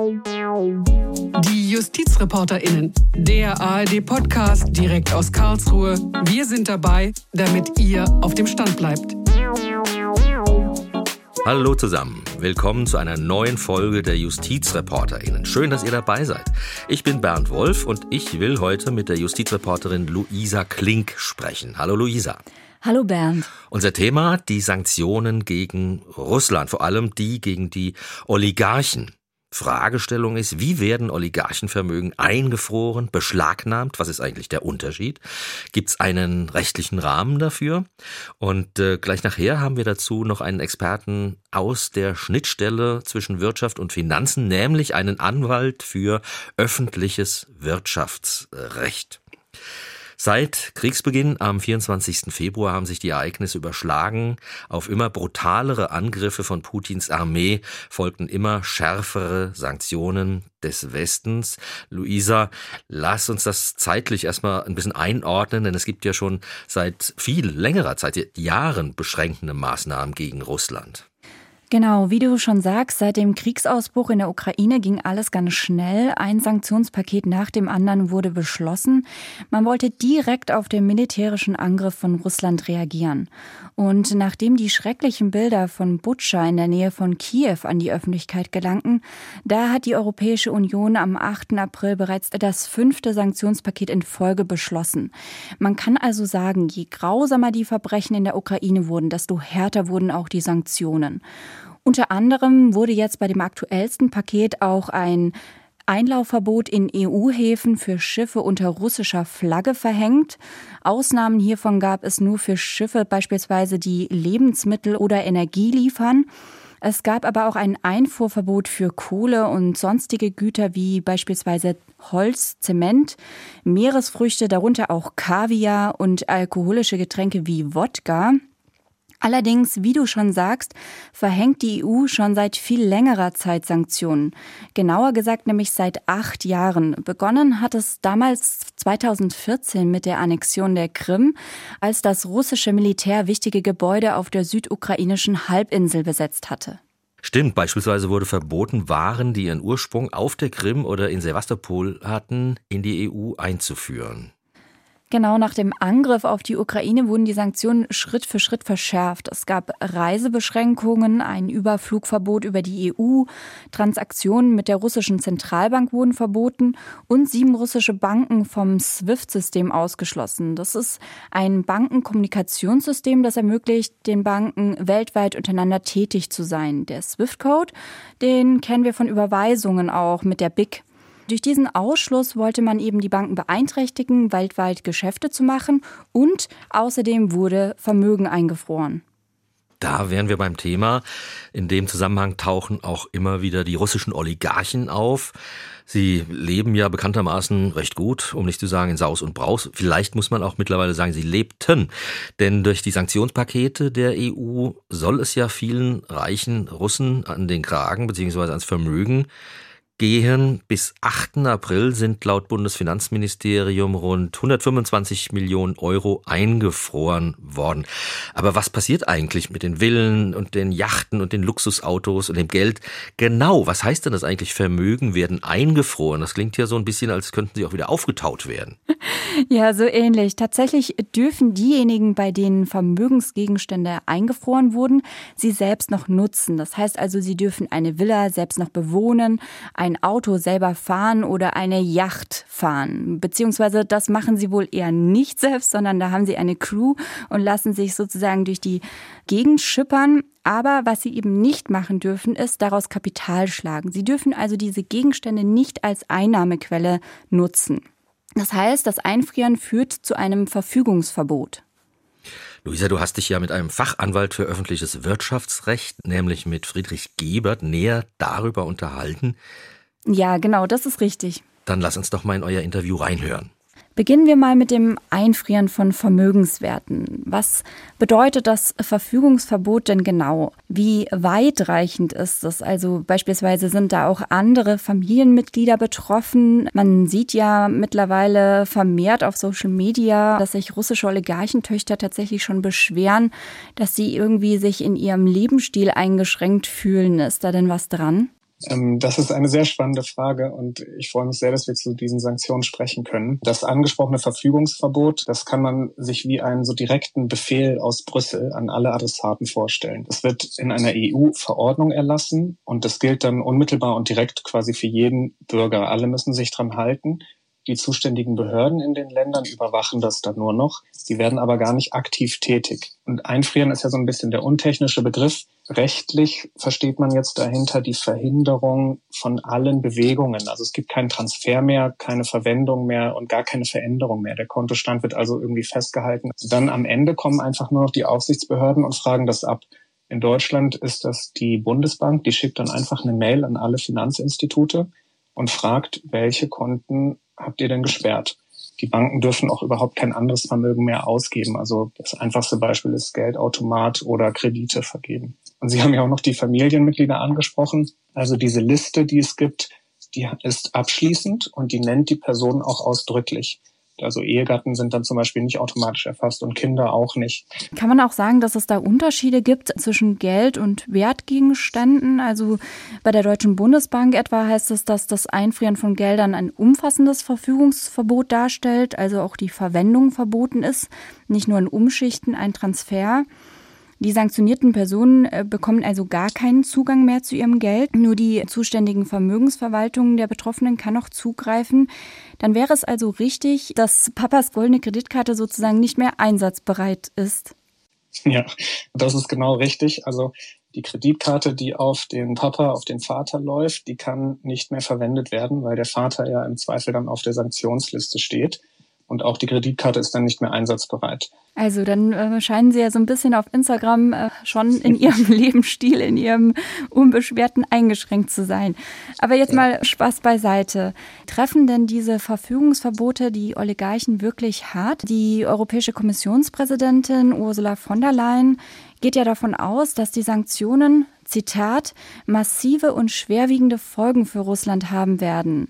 Die JustizreporterInnen, der ARD-Podcast direkt aus Karlsruhe. Wir sind dabei, damit ihr auf dem Stand bleibt. Hallo zusammen, willkommen zu einer neuen Folge der JustizreporterInnen. Schön, dass ihr dabei seid. Ich bin Bernd Wolf und ich will heute mit der Justizreporterin Luisa Klink sprechen. Hallo Luisa. Hallo Bernd. Unser Thema, die Sanktionen gegen Russland, vor allem die gegen die Oligarchen. Fragestellung ist, wie werden Oligarchenvermögen eingefroren, beschlagnahmt? Was ist eigentlich der Unterschied? Gibt es einen rechtlichen Rahmen dafür? Und äh, gleich nachher haben wir dazu noch einen Experten aus der Schnittstelle zwischen Wirtschaft und Finanzen, nämlich einen Anwalt für öffentliches Wirtschaftsrecht. Seit Kriegsbeginn am 24. Februar haben sich die Ereignisse überschlagen. Auf immer brutalere Angriffe von Putins Armee folgten immer schärfere Sanktionen des Westens. Luisa, lass uns das zeitlich erstmal ein bisschen einordnen, denn es gibt ja schon seit viel längerer Zeit, Jahren beschränkende Maßnahmen gegen Russland. Genau, wie du schon sagst, seit dem Kriegsausbruch in der Ukraine ging alles ganz schnell. Ein Sanktionspaket nach dem anderen wurde beschlossen. Man wollte direkt auf den militärischen Angriff von Russland reagieren. Und nachdem die schrecklichen Bilder von Butscha in der Nähe von Kiew an die Öffentlichkeit gelangten, da hat die Europäische Union am 8. April bereits das fünfte Sanktionspaket in Folge beschlossen. Man kann also sagen, je grausamer die Verbrechen in der Ukraine wurden, desto härter wurden auch die Sanktionen. Unter anderem wurde jetzt bei dem aktuellsten Paket auch ein Einlaufverbot in EU-Häfen für Schiffe unter russischer Flagge verhängt. Ausnahmen hiervon gab es nur für Schiffe beispielsweise, die Lebensmittel oder Energie liefern. Es gab aber auch ein Einfuhrverbot für Kohle und sonstige Güter wie beispielsweise Holz, Zement, Meeresfrüchte, darunter auch Kaviar und alkoholische Getränke wie Wodka. Allerdings, wie du schon sagst, verhängt die EU schon seit viel längerer Zeit Sanktionen. Genauer gesagt nämlich seit acht Jahren. Begonnen hat es damals 2014 mit der Annexion der Krim, als das russische Militär wichtige Gebäude auf der südukrainischen Halbinsel besetzt hatte. Stimmt, beispielsweise wurde verboten, Waren, die ihren Ursprung auf der Krim oder in Sevastopol hatten, in die EU einzuführen. Genau nach dem Angriff auf die Ukraine wurden die Sanktionen Schritt für Schritt verschärft. Es gab Reisebeschränkungen, ein Überflugverbot über die EU, Transaktionen mit der russischen Zentralbank wurden verboten und sieben russische Banken vom SWIFT-System ausgeschlossen. Das ist ein Bankenkommunikationssystem, das ermöglicht den Banken weltweit untereinander tätig zu sein. Der SWIFT-Code, den kennen wir von Überweisungen auch mit der BIC. Durch diesen Ausschluss wollte man eben die Banken beeinträchtigen, weltweit Geschäfte zu machen und außerdem wurde Vermögen eingefroren. Da wären wir beim Thema. In dem Zusammenhang tauchen auch immer wieder die russischen Oligarchen auf. Sie leben ja bekanntermaßen recht gut, um nicht zu sagen in Saus und Braus. Vielleicht muss man auch mittlerweile sagen, sie lebten. Denn durch die Sanktionspakete der EU soll es ja vielen reichen Russen an den Kragen bzw. ans Vermögen gehen. Bis 8. April sind laut Bundesfinanzministerium rund 125 Millionen Euro eingefroren worden. Aber was passiert eigentlich mit den Villen und den Yachten und den Luxusautos und dem Geld? Genau, was heißt denn das eigentlich? Vermögen werden eingefroren. Das klingt ja so ein bisschen, als könnten sie auch wieder aufgetaut werden. Ja, so ähnlich. Tatsächlich dürfen diejenigen, bei denen Vermögensgegenstände eingefroren wurden, sie selbst noch nutzen. Das heißt also, sie dürfen eine Villa selbst noch bewohnen, ein Auto selber fahren oder eine Yacht fahren. Beziehungsweise das machen sie wohl eher nicht selbst, sondern da haben sie eine Crew und lassen sich sozusagen durch die Gegend schippern. Aber was sie eben nicht machen dürfen, ist daraus Kapital schlagen. Sie dürfen also diese Gegenstände nicht als Einnahmequelle nutzen. Das heißt, das Einfrieren führt zu einem Verfügungsverbot. Luisa, du hast dich ja mit einem Fachanwalt für öffentliches Wirtschaftsrecht, nämlich mit Friedrich Gebert, näher darüber unterhalten, ja, genau, das ist richtig. Dann lass uns doch mal in euer Interview reinhören. Beginnen wir mal mit dem Einfrieren von Vermögenswerten. Was bedeutet das Verfügungsverbot denn genau? Wie weitreichend ist es? Also beispielsweise sind da auch andere Familienmitglieder betroffen. Man sieht ja mittlerweile vermehrt auf Social Media, dass sich russische Oligarchentöchter tatsächlich schon beschweren, dass sie irgendwie sich in ihrem Lebensstil eingeschränkt fühlen. Ist da denn was dran? Ähm, das ist eine sehr spannende Frage und ich freue mich sehr, dass wir zu diesen Sanktionen sprechen können. Das angesprochene Verfügungsverbot, das kann man sich wie einen so direkten Befehl aus Brüssel an alle Adressaten vorstellen. Das wird in einer EU-Verordnung erlassen und das gilt dann unmittelbar und direkt quasi für jeden Bürger. Alle müssen sich dran halten. Die zuständigen Behörden in den Ländern überwachen das dann nur noch. Die werden aber gar nicht aktiv tätig. Und einfrieren ist ja so ein bisschen der untechnische Begriff. Rechtlich versteht man jetzt dahinter die Verhinderung von allen Bewegungen. Also es gibt keinen Transfer mehr, keine Verwendung mehr und gar keine Veränderung mehr. Der Kontostand wird also irgendwie festgehalten. Dann am Ende kommen einfach nur noch die Aufsichtsbehörden und fragen das ab. In Deutschland ist das die Bundesbank, die schickt dann einfach eine Mail an alle Finanzinstitute und fragt, welche Konten habt ihr denn gesperrt? Die Banken dürfen auch überhaupt kein anderes Vermögen mehr ausgeben. Also das einfachste Beispiel ist Geldautomat oder Kredite vergeben. Und Sie haben ja auch noch die Familienmitglieder angesprochen. Also diese Liste, die es gibt, die ist abschließend und die nennt die Person auch ausdrücklich. Also Ehegatten sind dann zum Beispiel nicht automatisch erfasst und Kinder auch nicht. Kann man auch sagen, dass es da Unterschiede gibt zwischen Geld und Wertgegenständen? Also bei der Deutschen Bundesbank etwa heißt es, dass das Einfrieren von Geldern ein umfassendes Verfügungsverbot darstellt, also auch die Verwendung verboten ist, nicht nur ein Umschichten, ein Transfer. Die sanktionierten Personen äh, bekommen also gar keinen Zugang mehr zu ihrem Geld. Nur die zuständigen Vermögensverwaltungen der Betroffenen kann noch zugreifen. Dann wäre es also richtig, dass Papas goldene Kreditkarte sozusagen nicht mehr einsatzbereit ist. Ja, das ist genau richtig. Also die Kreditkarte, die auf den Papa, auf den Vater läuft, die kann nicht mehr verwendet werden, weil der Vater ja im Zweifel dann auf der Sanktionsliste steht und auch die Kreditkarte ist dann nicht mehr einsatzbereit. Also dann äh, scheinen Sie ja so ein bisschen auf Instagram äh, schon in Ihrem Lebensstil, in Ihrem unbeschwerten eingeschränkt zu sein. Aber jetzt ja. mal Spaß beiseite. Treffen denn diese Verfügungsverbote die Oligarchen wirklich hart? Die Europäische Kommissionspräsidentin Ursula von der Leyen geht ja davon aus, dass die Sanktionen, Zitat, massive und schwerwiegende Folgen für Russland haben werden.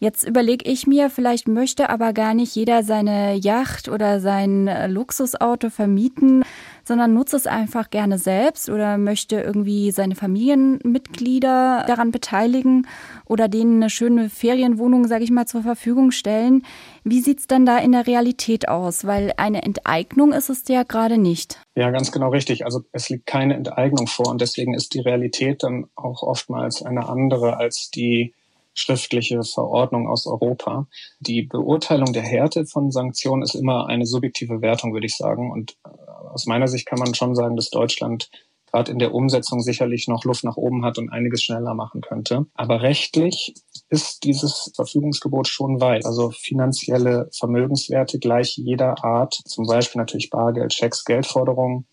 Jetzt überlege ich mir, vielleicht möchte aber gar nicht jeder seine Yacht oder sein äh, Luxusauto vermieten, sondern nutzt es einfach gerne selbst oder möchte irgendwie seine Familienmitglieder daran beteiligen oder denen eine schöne Ferienwohnung, sage ich mal, zur Verfügung stellen. Wie sieht's dann da in der Realität aus? Weil eine Enteignung ist es ja gerade nicht. Ja, ganz genau richtig. Also es liegt keine Enteignung vor und deswegen ist die Realität dann auch oftmals eine andere als die schriftliche Verordnung aus Europa. Die Beurteilung der Härte von Sanktionen ist immer eine subjektive Wertung, würde ich sagen. Und äh, aus meiner Sicht kann man schon sagen, dass Deutschland gerade in der Umsetzung sicherlich noch Luft nach oben hat und einiges schneller machen könnte. Aber rechtlich ist dieses Verfügungsgebot schon weit. Also finanzielle Vermögenswerte gleich jeder Art, zum Beispiel natürlich Bargeld, Schecks, Geldforderungen,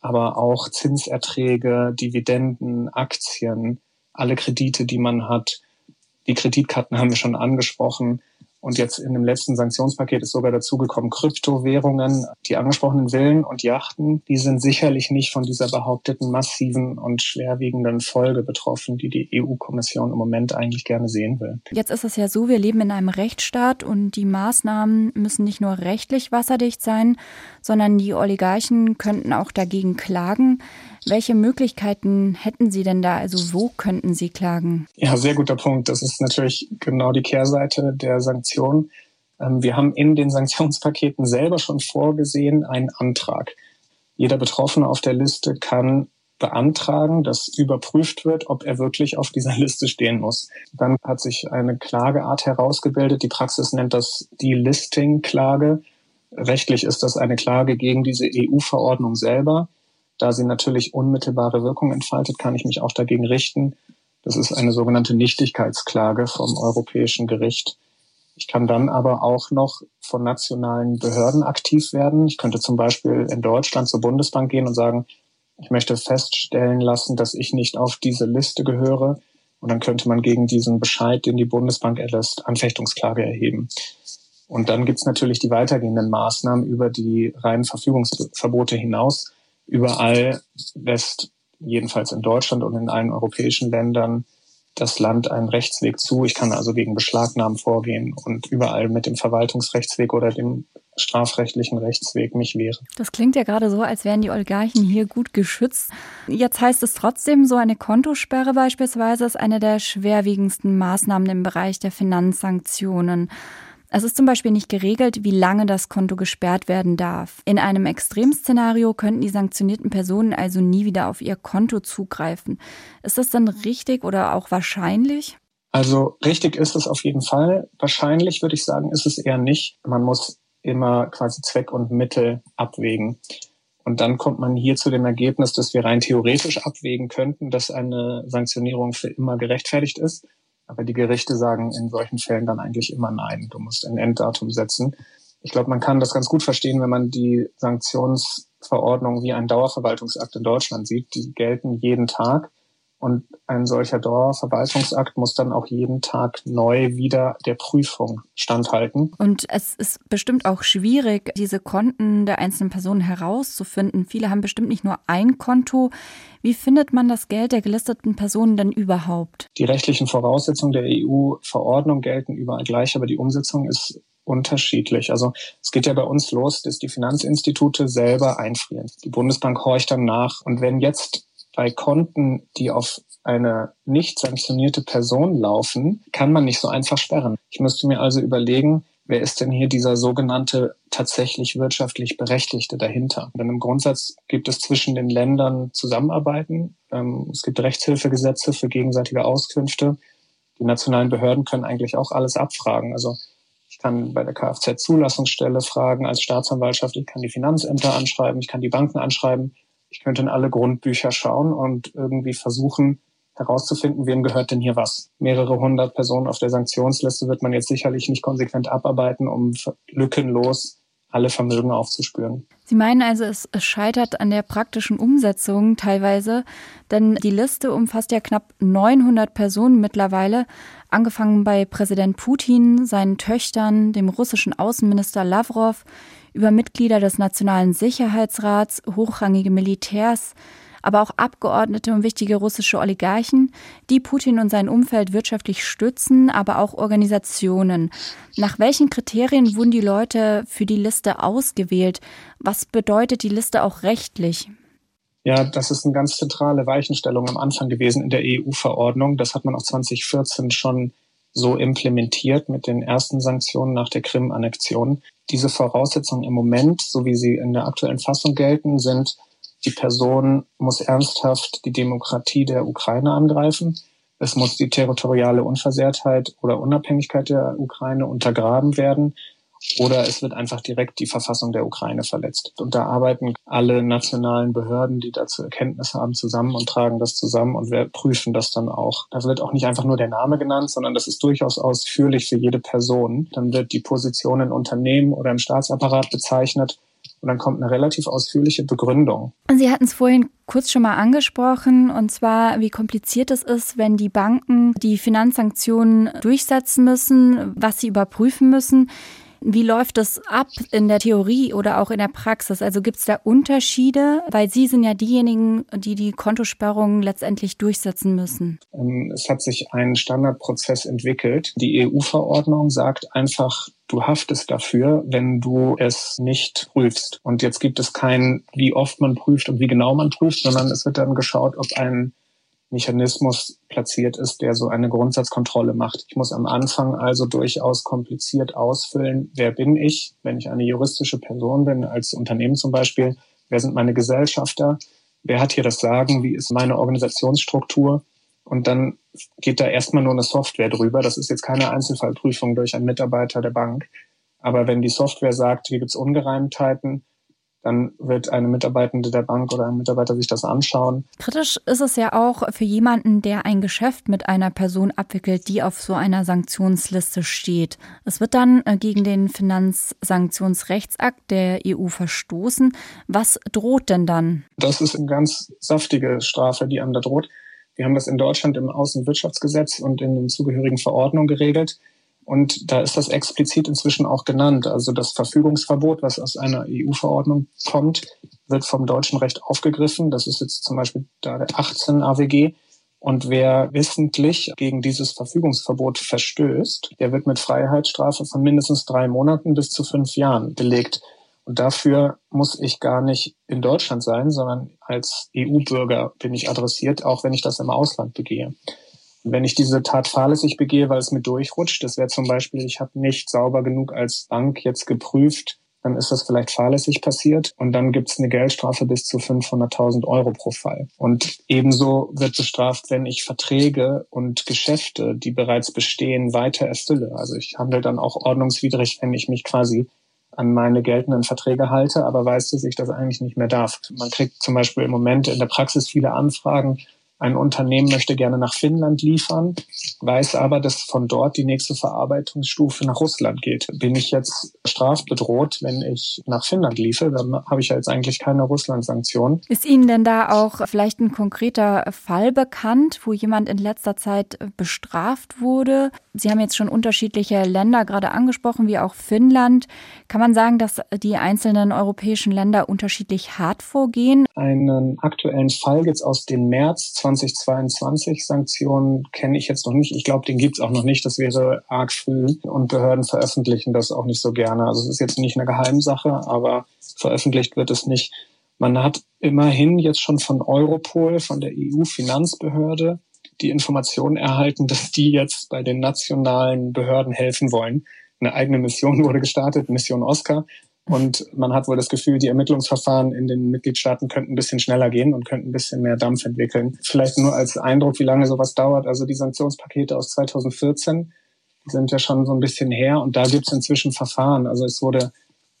aber auch Zinserträge, Dividenden, Aktien, alle Kredite, die man hat, die Kreditkarten haben wir schon angesprochen. Und jetzt in dem letzten Sanktionspaket ist sogar dazugekommen Kryptowährungen. Die angesprochenen Villen und Yachten, die sind sicherlich nicht von dieser behaupteten massiven und schwerwiegenden Folge betroffen, die die EU-Kommission im Moment eigentlich gerne sehen will. Jetzt ist es ja so, wir leben in einem Rechtsstaat und die Maßnahmen müssen nicht nur rechtlich wasserdicht sein, sondern die Oligarchen könnten auch dagegen klagen. Welche Möglichkeiten hätten Sie denn da? Also wo könnten Sie klagen? Ja, sehr guter Punkt. Das ist natürlich genau die Kehrseite der Sanktionen. Ähm, wir haben in den Sanktionspaketen selber schon vorgesehen einen Antrag. Jeder Betroffene auf der Liste kann beantragen, dass überprüft wird, ob er wirklich auf dieser Liste stehen muss. Dann hat sich eine Klageart herausgebildet. Die Praxis nennt das die Listing-Klage. Rechtlich ist das eine Klage gegen diese EU-Verordnung selber. Da sie natürlich unmittelbare Wirkung entfaltet, kann ich mich auch dagegen richten. Das ist eine sogenannte Nichtigkeitsklage vom Europäischen Gericht. Ich kann dann aber auch noch von nationalen Behörden aktiv werden. Ich könnte zum Beispiel in Deutschland zur Bundesbank gehen und sagen, ich möchte feststellen lassen, dass ich nicht auf diese Liste gehöre. Und dann könnte man gegen diesen Bescheid, den die Bundesbank erlässt, Anfechtungsklage erheben. Und dann gibt's natürlich die weitergehenden Maßnahmen über die reinen Verfügungsverbote hinaus überall lässt, jedenfalls in Deutschland und in allen europäischen Ländern, das Land einen Rechtsweg zu. Ich kann also gegen Beschlagnahmen vorgehen und überall mit dem Verwaltungsrechtsweg oder dem strafrechtlichen Rechtsweg mich wehre. Das klingt ja gerade so, als wären die Oligarchen hier gut geschützt. Jetzt heißt es trotzdem, so eine Kontosperre beispielsweise ist eine der schwerwiegendsten Maßnahmen im Bereich der Finanzsanktionen. Es ist zum Beispiel nicht geregelt, wie lange das Konto gesperrt werden darf. In einem Extremszenario könnten die sanktionierten Personen also nie wieder auf ihr Konto zugreifen. Ist das dann richtig oder auch wahrscheinlich? Also richtig ist es auf jeden Fall. Wahrscheinlich würde ich sagen, ist es eher nicht. Man muss immer quasi Zweck und Mittel abwägen. Und dann kommt man hier zu dem Ergebnis, dass wir rein theoretisch abwägen könnten, dass eine Sanktionierung für immer gerechtfertigt ist. Aber die Gerichte sagen in solchen Fällen dann eigentlich immer nein. Du musst ein Enddatum setzen. Ich glaube, man kann das ganz gut verstehen, wenn man die Sanktionsverordnung wie ein Dauerverwaltungsakt in Deutschland sieht. Die gelten jeden Tag. Und ein solcher Dauerverwaltungsakt muss dann auch jeden Tag neu wieder der Prüfung standhalten. Und es ist bestimmt auch schwierig, diese Konten der einzelnen Personen herauszufinden. Viele haben bestimmt nicht nur ein Konto. Wie findet man das Geld der gelisteten Personen denn überhaupt? Die rechtlichen Voraussetzungen der EU-Verordnung gelten überall gleich, aber die Umsetzung ist unterschiedlich. Also es geht ja bei uns los, dass die Finanzinstitute selber einfrieren. Die Bundesbank horcht dann nach. Und wenn jetzt bei Konten, die auf eine nicht sanktionierte Person laufen, kann man nicht so einfach sperren. Ich müsste mir also überlegen, wer ist denn hier dieser sogenannte tatsächlich wirtschaftlich Berechtigte dahinter? Denn im Grundsatz gibt es zwischen den Ländern Zusammenarbeiten. Ähm, es gibt Rechtshilfegesetze für gegenseitige Auskünfte. Die nationalen Behörden können eigentlich auch alles abfragen. Also ich kann bei der Kfz-Zulassungsstelle fragen als Staatsanwaltschaft, ich kann die Finanzämter anschreiben, ich kann die Banken anschreiben. Ich könnte in alle Grundbücher schauen und irgendwie versuchen herauszufinden, wem gehört denn hier was. Mehrere hundert Personen auf der Sanktionsliste wird man jetzt sicherlich nicht konsequent abarbeiten, um lückenlos alle Vermögen aufzuspüren. Sie meinen also, es, scheitert an der praktischen Umsetzung teilweise, denn die Liste umfasst ja knapp 900 Personen mittlerweile, angefangen bei Präsident Putin, seinen Töchtern, dem russischen Außenminister Lavrov, über Mitglieder des Nationalen Sicherheitsrats, hochrangige Militärs, aber auch Abgeordnete und wichtige russische Oligarchen, die Putin und sein Umfeld wirtschaftlich stützen, aber auch Organisationen. Nach welchen Kriterien wurden die Leute für die Liste ausgewählt? Was bedeutet die Liste auch rechtlich? Ja, das ist eine ganz zentrale Weichenstellung am Anfang gewesen in der EU-Verordnung. Das hat man auch 2014 schon so implementiert mit den ersten Sanktionen nach der Krim-Annexion. Diese Voraussetzungen im Moment, so wie sie in der aktuellen Fassung gelten, sind, die Person muss ernsthaft die Demokratie der Ukraine angreifen. Es muss die territoriale Unversehrtheit oder Unabhängigkeit der Ukraine untergraben werden oder es wird einfach direkt die Verfassung der Ukraine verletzt. Und da arbeiten alle nationalen Behörden, die dazu Erkenntnis haben, zusammen und tragen das zusammen und wir prüfen das dann auch. Da wird auch nicht einfach nur der Name genannt, sondern das ist durchaus ausführlich für jede Person. Dann wird die Position in Unternehmen oder im Staatsapparat bezeichnet und dann kommt eine relativ ausführliche Begründung. Sie hatten es vorhin kurz schon mal angesprochen, und zwar, wie kompliziert es ist, wenn die Banken die Finanzsanktionen durchsetzen müssen, was sie überprüfen müssen. Wie läuft das ab in der Theorie oder auch in der Praxis? Also gibt es da Unterschiede? Weil Sie sind ja diejenigen, die die Kontosperrungen letztendlich durchsetzen müssen. Ähm, es hat sich ein Standardprozess entwickelt. Die EU-Verordnung sagt einfach, du haftest dafür, wenn du es nicht prüfst. Und jetzt gibt es kein, wie oft man prüft und wie genau man prüft, sondern es wird dann geschaut, ob ein Mechanismus platziert ist, der so eine Grundsatzkontrolle macht. Ich muss am Anfang also durchaus kompliziert ausfüllen, wer bin ich, wenn ich eine juristische Person bin, als Unternehmen zum Beispiel, wer sind meine Gesellschafter, wer hat hier das Sagen, wie ist meine Organisationsstruktur und dann geht da erstmal nur eine Software drüber. Das ist jetzt keine Einzelfallprüfung durch einen Mitarbeiter der Bank. Aber wenn die Software sagt, hier gibt es Ungereimtheiten, dann wird eine Mitarbeitende der Bank oder ein Mitarbeiter sich das anschauen. Kritisch ist es ja auch für jemanden, der ein Geschäft mit einer Person abwickelt, die auf so einer Sanktionsliste steht. Es wird dann äh, gegen den Finanzsanktionsrechtsakt der EU verstoßen. Was droht denn dann? Das ist eine ganz saftige Strafe, die einem da droht. Wir haben das in Deutschland im Außenwirtschaftsgesetz und in den zugehörigen Verordnungen geregelt. Und da ist das explizit inzwischen auch genannt. Also das Verfügungsverbot, was aus einer EU-Verordnung kommt, wird vom deutschen Recht aufgegriffen. Das ist jetzt zum Beispiel da der 18 AWG. Und wer wissentlich gegen dieses Verfügungsverbot verstößt, der wird mit Freiheitsstrafe von mindestens drei Monaten bis zu fünf Jahren belegt. Und dafür muss ich gar nicht in Deutschland sein, sondern als EU-Bürger bin ich adressiert, auch wenn ich das im Ausland begehe. Wenn ich diese Tat fahrlässig begehe, weil es mir durchrutscht, das wäre zum Beispiel, ich habe nicht sauber genug als Bank jetzt geprüft, dann ist das vielleicht fahrlässig passiert und dann gibt es eine Geldstrafe bis zu 500.000 Euro pro Fall. Und ebenso wird bestraft, wenn ich Verträge und Geschäfte, die bereits bestehen, weiter erfülle. Also ich handle dann auch ordnungswidrig, wenn ich mich quasi an meine geltenden Verträge halte, aber weiß, dass ich das eigentlich nicht mehr darf. Man kriegt zum Beispiel im Moment in der Praxis viele Anfragen, ein Unternehmen möchte gerne nach Finnland liefern, weiß aber, dass von dort die nächste Verarbeitungsstufe nach Russland geht. Bin ich jetzt strafbedroht, wenn ich nach Finnland liefere, dann habe ich ja jetzt eigentlich keine Russland-Sanktion. Ist Ihnen denn da auch vielleicht ein konkreter Fall bekannt, wo jemand in letzter Zeit bestraft wurde? Sie haben jetzt schon unterschiedliche Länder gerade angesprochen, wie auch Finnland. Kann man sagen, dass die einzelnen europäischen Länder unterschiedlich hart vorgehen? Einen aktuellen Fall jetzt aus dem März 2022 Sanktionen kenne ich jetzt noch nicht. Ich glaube, den gibt es auch noch nicht. Das wäre arg früh. Und Behörden veröffentlichen das auch nicht so gerne. Also es ist jetzt nicht eine Geheimsache, aber veröffentlicht wird es nicht. Man hat immerhin jetzt schon von Europol, von der EU-Finanzbehörde, die Information erhalten, dass die jetzt bei den nationalen Behörden helfen wollen. Eine eigene Mission wurde gestartet, Mission Oscar. Und man hat wohl das Gefühl, die Ermittlungsverfahren in den Mitgliedstaaten könnten ein bisschen schneller gehen und könnten ein bisschen mehr Dampf entwickeln. Vielleicht nur als Eindruck, wie lange sowas dauert. Also die Sanktionspakete aus 2014 sind ja schon so ein bisschen her und da gibt es inzwischen Verfahren. Also es wurde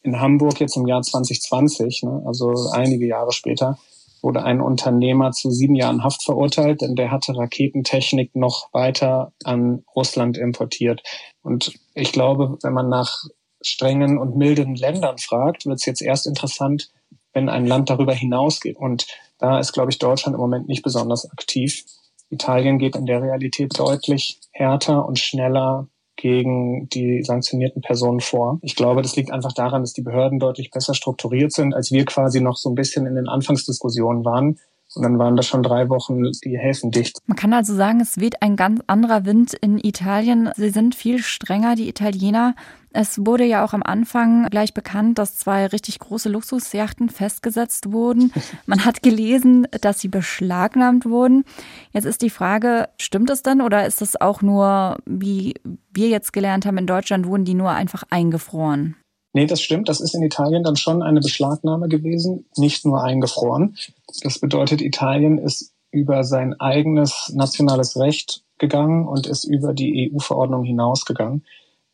in Hamburg jetzt im Jahr 2020, ne, also einige Jahre später, wurde ein Unternehmer zu sieben Jahren Haft verurteilt, denn der hatte Raketentechnik noch weiter an Russland importiert. Und ich glaube, wenn man nach strengen und milden Ländern fragt, wird es jetzt erst interessant, wenn ein Land darüber hinausgeht. Und da ist, glaube ich, Deutschland im Moment nicht besonders aktiv. Italien geht in der Realität deutlich härter und schneller gegen die sanktionierten Personen vor. Ich glaube, das liegt einfach daran, dass die Behörden deutlich besser strukturiert sind, als wir quasi noch so ein bisschen in den Anfangsdiskussionen waren. Und dann waren das schon drei Wochen die Häfen dicht. Man kann also sagen, es weht ein ganz anderer Wind in Italien. Sie sind viel strenger, die Italiener. Es wurde ja auch am Anfang gleich bekannt, dass zwei richtig große Luxusjachten festgesetzt wurden. Man hat gelesen, dass sie beschlagnahmt wurden. Jetzt ist die Frage, stimmt es denn oder ist es auch nur, wie wir jetzt gelernt haben, in Deutschland wurden die nur einfach eingefroren? Nee, das stimmt. Das ist in Italien dann schon eine Beschlagnahme gewesen, nicht nur eingefroren. Das bedeutet, Italien ist über sein eigenes nationales Recht gegangen und ist über die EU-Verordnung hinausgegangen.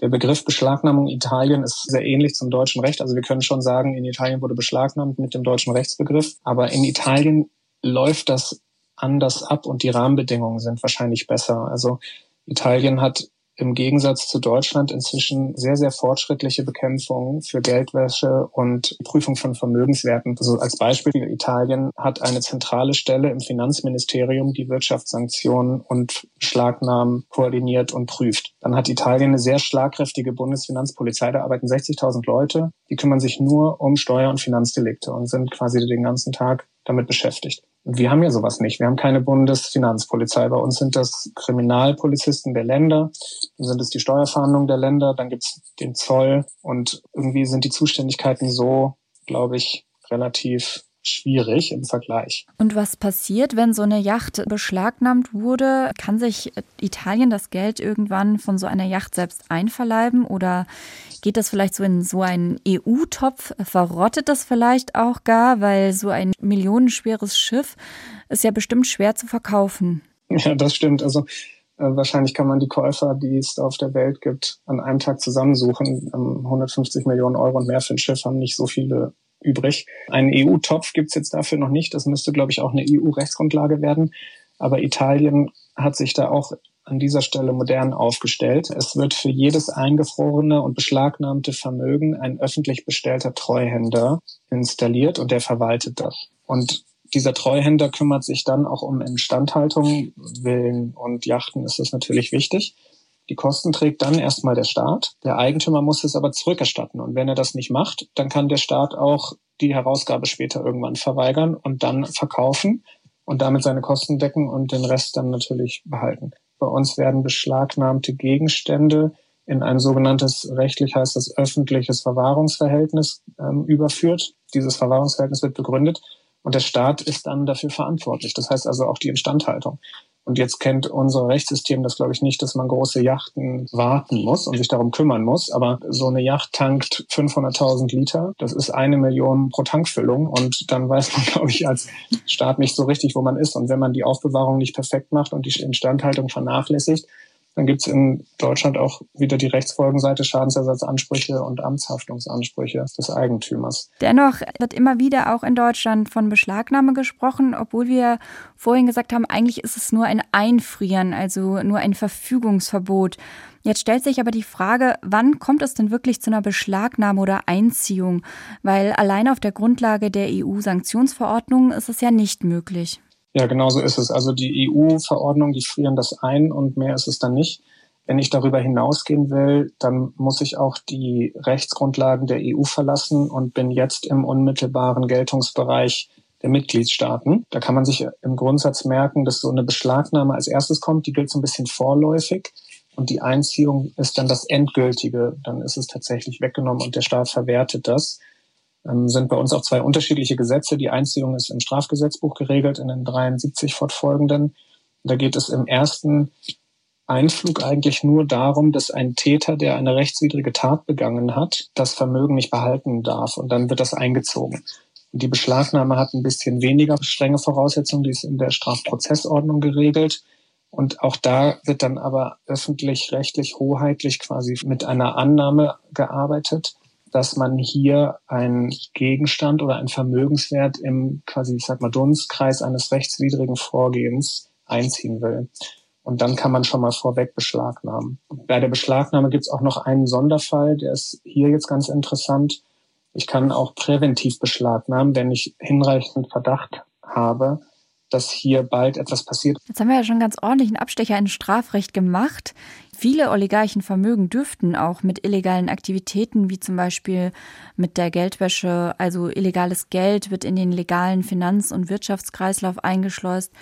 Der Begriff Beschlagnahmung Italien ist sehr ähnlich zum deutschen Recht. Also wir können schon sagen, in Italien wurde beschlagnahmt mit dem deutschen Rechtsbegriff. Aber in Italien läuft das anders ab und die Rahmenbedingungen sind wahrscheinlich besser. Also Italien hat im Gegensatz zu Deutschland inzwischen sehr, sehr fortschrittliche Bekämpfung für Geldwäsche und Prüfung von Vermögenswerten. Also als Beispiel, Italien hat eine zentrale Stelle im Finanzministerium, die Wirtschaftssanktionen und Schlagnahmen koordiniert und prüft. Dann hat Italien eine sehr schlagkräftige Bundesfinanzpolizei, da arbeiten 60.000 Leute, die kümmern sich nur um Steuer- und Finanzdelikte und sind quasi den ganzen Tag damit beschäftigt. Wir haben ja sowas nicht. Wir haben keine Bundesfinanzpolizei. Bei uns sind das Kriminalpolizisten der Länder, dann sind es die Steuerfahndungen der Länder, dann gibt's den Zoll und irgendwie sind die Zuständigkeiten so, glaube ich, relativ schwierig im Vergleich. Und was passiert, wenn so eine Yacht beschlagnahmt wurde? Kann sich Italien das Geld irgendwann von so einer Yacht selbst einverleiben oder geht das vielleicht so in so einen EU-Topf? Verrottet das vielleicht auch gar, weil so ein millionenschweres Schiff ist ja bestimmt schwer zu verkaufen. Ja, das stimmt. Also äh, wahrscheinlich kann man die Käufer, die es auf der Welt gibt, an einem Tag zusammensuchen. 150 Millionen Euro und mehr für ein Schiff haben nicht so viele übrig. Einen EU-Topf gibt's jetzt dafür noch nicht. Das müsste, glaube ich, auch eine EU-Rechtsgrundlage werden. Aber Italien hat sich da auch an dieser Stelle modern aufgestellt. Es wird für jedes eingefrorene und beschlagnahmte Vermögen ein öffentlich bestellter Treuhänder installiert und der verwaltet das. Und dieser Treuhänder kümmert sich dann auch um Instandhaltung. Villen und Yachten ist das natürlich wichtig. Die Kosten trägt dann erstmal der Staat. Der Eigentümer muss es aber zurückerstatten. Und wenn er das nicht macht, dann kann der Staat auch die Herausgabe später irgendwann verweigern und dann verkaufen. und damit seine Kosten decken und den Rest dann natürlich behalten. Bei uns werden beschlagnahmte Gegenstände in ein sogenanntes, rechtlich heißt das öffentliches Verwahrungsverhältnis ähm, überführt. Dieses Verwahrungsverhältnis wird begründet und der Staat ist dann dafür verantwortlich. Das heißt also auch die Instandhaltung. Und jetzt kennt unser Rechtssystem das, glaube ich, nicht, dass man große Yachten warten muss und sich darum kümmern muss. Aber so eine Yacht tankt 500.000 Liter. Das ist eine Million pro Tankfüllung. Und dann weiß man, glaube ich, als Staat nicht so richtig, wo man ist. Und wenn man die Aufbewahrung nicht perfekt macht und die Instandhaltung vernachlässigt, dann gibt es in Deutschland auch wieder die Rechtsfolgenseite Schadensersatzansprüche und Amtshaftungsansprüche des Eigentümers. Dennoch wird immer wieder auch in Deutschland von Beschlagnahme gesprochen, obwohl wir vorhin gesagt haben, eigentlich ist es nur ein Einfrieren, also nur ein Verfügungsverbot. Jetzt stellt sich aber die Frage, wann kommt es denn wirklich zu einer Beschlagnahme oder Einziehung? Weil allein auf der Grundlage der EU-Sanktionsverordnung ist es ja nicht möglich. Ja, genau so ist es. Also die EU-Verordnung, die frieren das ein und mehr ist es dann nicht. Wenn ich darüber hinausgehen will, dann muss ich auch die Rechtsgrundlagen der EU verlassen und bin jetzt im unmittelbaren Geltungsbereich der Mitgliedstaaten. Da kann man sich im Grundsatz merken, dass so eine Beschlagnahme als erstes kommt, die gilt so ein bisschen vorläufig und die Einziehung ist dann das Endgültige. Dann ist es tatsächlich weggenommen und der Staat verwertet das sind bei uns auch zwei unterschiedliche Gesetze. Die Einziehung ist im Strafgesetzbuch geregelt, in den 73 fortfolgenden. Da geht es im ersten Einflug eigentlich nur darum, dass ein Täter, der eine rechtswidrige Tat begangen hat, das Vermögen nicht behalten darf und dann wird das eingezogen. Die Beschlagnahme hat ein bisschen weniger strenge Voraussetzungen, die ist in der Strafprozessordnung geregelt. Und auch da wird dann aber öffentlich-rechtlich, hoheitlich quasi mit einer Annahme gearbeitet, dass man hier einen Gegenstand oder einen Vermögenswert im quasi, ich sag mal, Dunstkreis eines rechtswidrigen Vorgehens einziehen will. Und dann kann man schon mal vorweg beschlagnahmen. Bei der Beschlagnahme gibt es auch noch einen Sonderfall, der ist hier jetzt ganz interessant. Ich kann auch präventiv beschlagnahmen, wenn ich hinreichend Verdacht habe, dass hier bald etwas passiert. Jetzt haben wir ja schon ganz ordentlichen Abstecher ins Strafrecht gemacht. Viele Oligarchenvermögen dürften auch mit illegalen Aktivitäten, wie zum Beispiel mit der Geldwäsche, also illegales Geld wird in den legalen Finanz- und Wirtschaftskreislauf eingeschleust,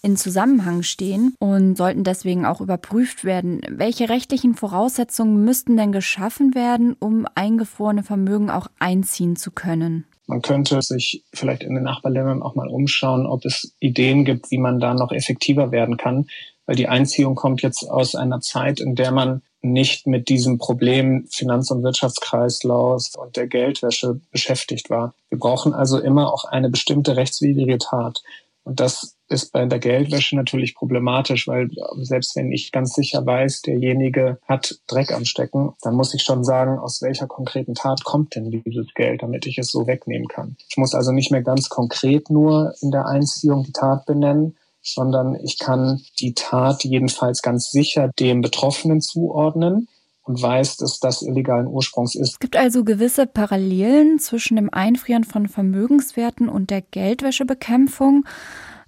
in Zusammenhang stehen und sollten deswegen auch überprüft werden. Welche rechtlichen Voraussetzungen müssten denn geschaffen werden, um eingefrorene Vermögen auch einziehen zu können? Man könnte sich vielleicht in den Nachbarländern auch mal umschauen, ob es Ideen gibt, wie man da noch effektiver werden kann weil die Einziehung kommt jetzt aus einer Zeit, in der man nicht mit diesem Problem Finanz- und Wirtschaftskreislauf und der Geldwäsche beschäftigt war. Wir brauchen also immer auch eine bestimmte rechtswidrige Tat. Und das ist bei der Geldwäsche natürlich problematisch, weil selbst wenn ich ganz sicher weiß, derjenige hat Dreck am Stecken, dann muss ich schon sagen, aus welcher konkreten Tat kommt denn dieses Geld, damit ich es so wegnehmen kann. Ich muss also nicht mehr ganz konkret nur in der Einziehung die Tat benennen, sondern ich kann die Tat jedenfalls ganz sicher dem Betroffenen zuordnen und weiß, dass das illegalen Ursprungs ist. Es gibt also gewisse Parallelen zwischen dem Einfrieren von Vermögenswerten und der Geldwäschebekämpfung.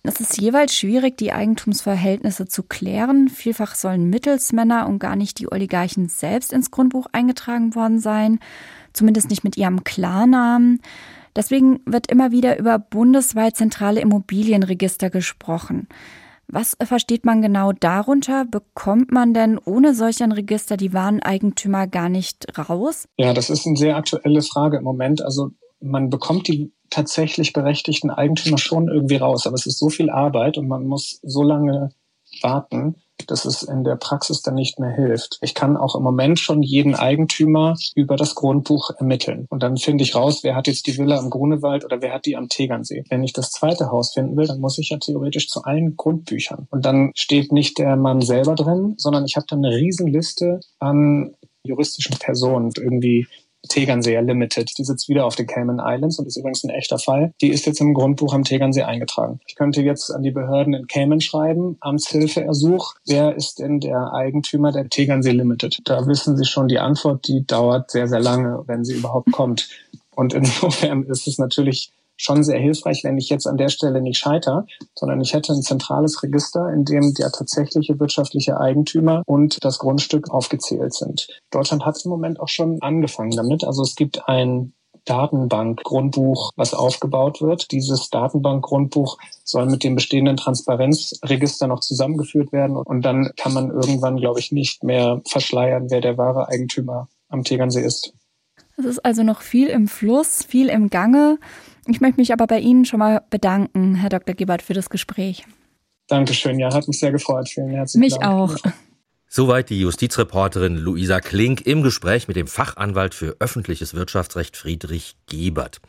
Es ist jeweils schwierig, die Eigentumsverhältnisse zu klären. Vielfach sollen Mittelsmänner und gar nicht die Oligarchen selbst ins Grundbuch eingetragen worden sein, zumindest nicht mit ihrem Klarnamen. Deswegen wird immer wieder über bundesweit zentrale Immobilienregister gesprochen. Was versteht man genau darunter? Bekommt man denn ohne solch ein Register die wahren Eigentümer gar nicht raus? Ja, das ist eine sehr aktuelle Frage im Moment. Also man bekommt die tatsächlich berechtigten Eigentümer schon irgendwie raus, aber es ist so viel Arbeit und man muss so lange warten, dass es in der Praxis dann nicht mehr hilft. Ich kann auch im Moment schon jeden Eigentümer über das Grundbuch ermitteln. Und dann finde ich raus, wer hat jetzt die Villa am Grunewald oder wer hat die am Tegernsee. Wenn ich das zweite Haus finden will, dann muss ich ja theoretisch zu allen Grundbüchern. Und dann steht nicht der Mann selber drin, sondern ich habe dann eine Riesenliste an juristischen Personen, irgendwie Tegernsee Limited. Die sitzt wieder auf den Cayman Islands und ist übrigens ein echter Fall. Die ist jetzt im Grundbuch am Tegernsee eingetragen. Ich könnte jetzt an die Behörden in Cayman schreiben, Amtshilfeersuch. Wer ist denn der Eigentümer der Tegernsee Limited? Da wissen Sie schon die Antwort, die dauert sehr, sehr lange, wenn sie überhaupt kommt. Und insofern ist es natürlich schon sehr hilfreich, wenn ich jetzt an der Stelle nicht scheiter, sondern ich hätte ein zentrales Register, in dem der tatsächliche wirtschaftliche Eigentümer und das Grundstück aufgezählt sind. Deutschland hat im Moment auch schon angefangen damit. Also es gibt ein Datenbankgrundbuch, was aufgebaut wird. Dieses Datenbankgrundbuch soll mit dem bestehenden Transparenzregister noch zusammengeführt werden und dann kann man irgendwann, glaube ich, nicht mehr verschleiern, wer der wahre Eigentümer am Tegernsee ist. Es ist also noch viel im Fluss, viel im Gange. Ich möchte mich aber bei Ihnen schon mal bedanken, Herr Dr. Gebert, für das Gespräch. Dankeschön, ja, hat mich sehr gefreut. Vielen herzlichen mich Dank. Mich auch. Soweit die Justizreporterin Luisa Klink im Gespräch mit dem Fachanwalt für öffentliches Wirtschaftsrecht Friedrich Gebert.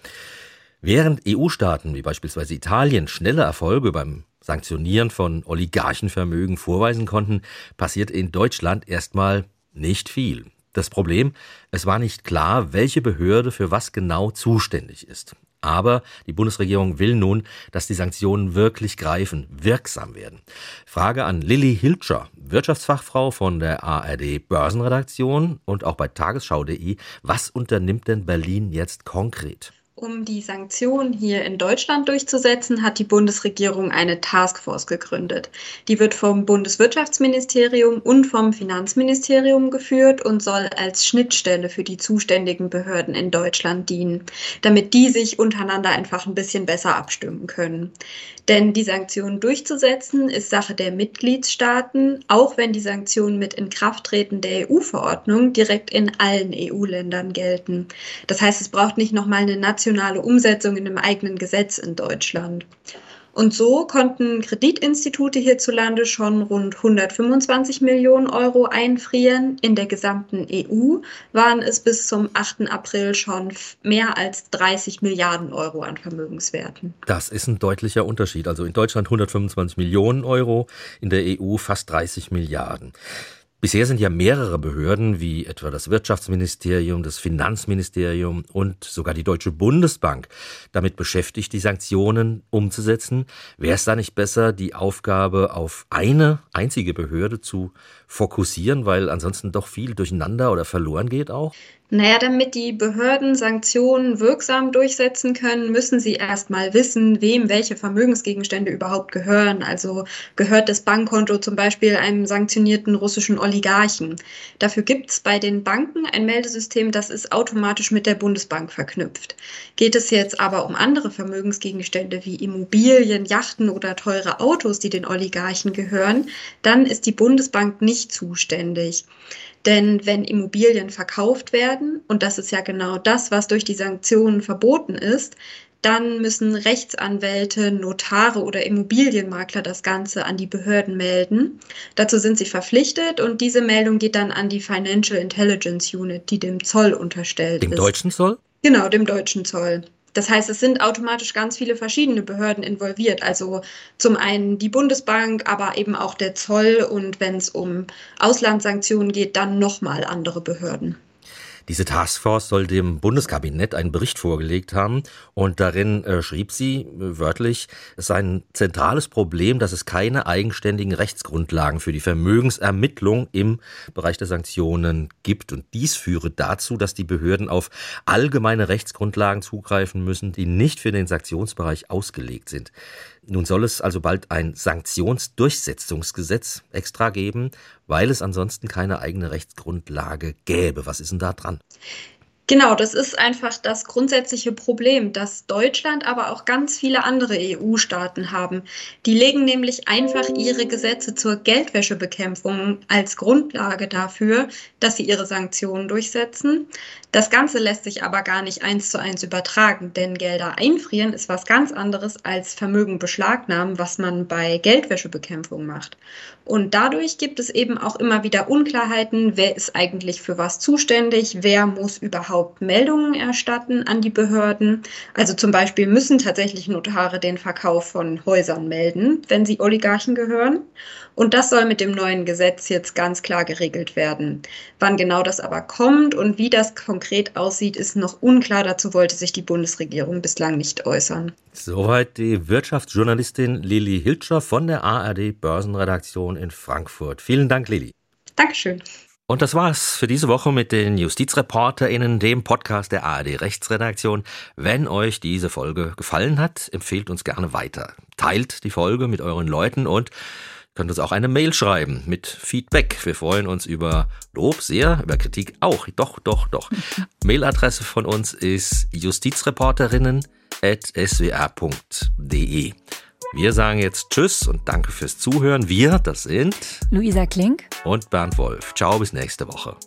Während EU-Staaten wie beispielsweise Italien schnelle Erfolge beim Sanktionieren von Oligarchenvermögen vorweisen konnten, passiert in Deutschland erstmal nicht viel. Das Problem, es war nicht klar, welche Behörde für was genau zuständig ist. Aber die Bundesregierung will nun, dass die Sanktionen wirklich greifen, wirksam werden. Frage an Lilly Hilscher, Wirtschaftsfachfrau von der ARD Börsenredaktion und auch bei tagesschau.de. Was unternimmt denn Berlin jetzt konkret? Um die Sanktionen hier in Deutschland durchzusetzen, hat die Bundesregierung eine Taskforce gegründet. Die wird vom Bundeswirtschaftsministerium und vom Finanzministerium geführt und soll als Schnittstelle für die zuständigen Behörden in Deutschland dienen, damit die sich untereinander einfach ein bisschen besser abstimmen können. Denn die Sanktionen durchzusetzen ist Sache der Mitgliedstaaten, auch wenn die Sanktionen mit Inkrafttreten der EU-Verordnung direkt in allen EU-Ländern gelten. Das heißt, es braucht nicht nochmal eine nationale Umsetzung in einem eigenen Gesetz in Deutschland. Und so konnten Kreditinstitute hierzulande schon rund 125 Millionen Euro einfrieren. In der gesamten EU waren es bis zum 8. April schon mehr als 30 Milliarden Euro an Vermögenswerten. Das ist ein deutlicher Unterschied. Also in Deutschland 125 Millionen Euro, in der EU fast 30 Milliarden. Bisher sind ja mehrere Behörden wie etwa das Wirtschaftsministerium, das Finanzministerium und sogar die Deutsche Bundesbank damit beschäftigt, die Sanktionen umzusetzen. Wäre es da nicht besser, die Aufgabe auf eine einzige Behörde zu fokussieren, weil ansonsten doch viel durcheinander oder verloren geht auch? Naja, damit die Behörden Sanktionen wirksam durchsetzen können, müssen sie erstmal wissen, wem welche Vermögensgegenstände überhaupt gehören. Also gehört das Bankkonto zum Beispiel einem sanktionierten russischen Oligarchen. Dafür gibt es bei den Banken ein Meldesystem, das ist automatisch mit der Bundesbank verknüpft. Geht es jetzt aber um andere Vermögensgegenstände wie Immobilien, Yachten oder teure Autos, die den Oligarchen gehören, dann ist die Bundesbank nicht zuständig. Denn wenn Immobilien verkauft werden, und das ist ja genau das, was durch die Sanktionen verboten ist, dann müssen Rechtsanwälte, Notare oder Immobilienmakler das Ganze an die Behörden melden. Dazu sind sie verpflichtet und diese Meldung geht dann an die Financial Intelligence Unit, die dem Zoll unterstellt dem ist. Dem deutschen Zoll? Genau, dem deutschen Zoll. Das heißt, es sind automatisch ganz viele verschiedene Behörden involviert. Also zum einen die Bundesbank, aber eben auch der Zoll und wenn es um Auslandssanktionen geht, dann nochmal andere Behörden. Diese Taskforce soll dem Bundeskabinett einen Bericht vorgelegt haben und darin äh, schrieb sie äh, wörtlich, es sei ein zentrales Problem, dass es keine eigenständigen Rechtsgrundlagen für die Vermögensermittlung im Bereich der Sanktionen gibt. Und dies führe dazu, dass die Behörden auf allgemeine Rechtsgrundlagen zugreifen müssen, die nicht für den Sanktionsbereich ausgelegt sind. Nun soll es also bald ein Sanktionsdurchsetzungsgesetz extra geben, weil es ansonsten keine eigene Rechtsgrundlage gäbe. Was ist denn da dran? Genau, das ist einfach das grundsätzliche Problem, das Deutschland, aber auch ganz viele andere EU-Staaten haben. Die legen nämlich einfach ihre Gesetze zur Geldwäschebekämpfung als Grundlage dafür, dass sie ihre Sanktionen durchsetzen. Das Ganze lässt sich aber gar nicht eins zu eins übertragen, denn Gelder einfrieren ist was ganz anderes als Vermögen beschlagnahmen, was man bei Geldwäschebekämpfung macht. Und dadurch gibt es eben auch immer wieder Unklarheiten, wer ist eigentlich für was zuständig, wer muss überhaupt Meldungen erstatten an die Behörden. Also zum Beispiel müssen tatsächlich Notare den Verkauf von Häusern melden, wenn sie Oligarchen gehören. Und das soll mit dem neuen Gesetz jetzt ganz klar geregelt werden. Wann genau das aber kommt und wie das konkret aussieht, ist noch unklar. Dazu wollte sich die Bundesregierung bislang nicht äußern. Soweit die Wirtschaftsjournalistin Lili Hilscher von der ARD Börsenredaktion in Frankfurt. Vielen Dank, Lili. Dankeschön. Und das war's für diese Woche mit den JustizreporterInnen, dem Podcast der ARD Rechtsredaktion. Wenn euch diese Folge gefallen hat, empfehlt uns gerne weiter. Teilt die Folge mit euren Leuten und könnt uns auch eine Mail schreiben mit Feedback. Wir freuen uns über Lob sehr, über Kritik auch. Doch, doch, doch. Mailadresse von uns ist justizreporterinnen.swr.de. Wir sagen jetzt Tschüss und danke fürs Zuhören. Wir, das sind Luisa Klink und Bernd Wolf. Ciao, bis nächste Woche.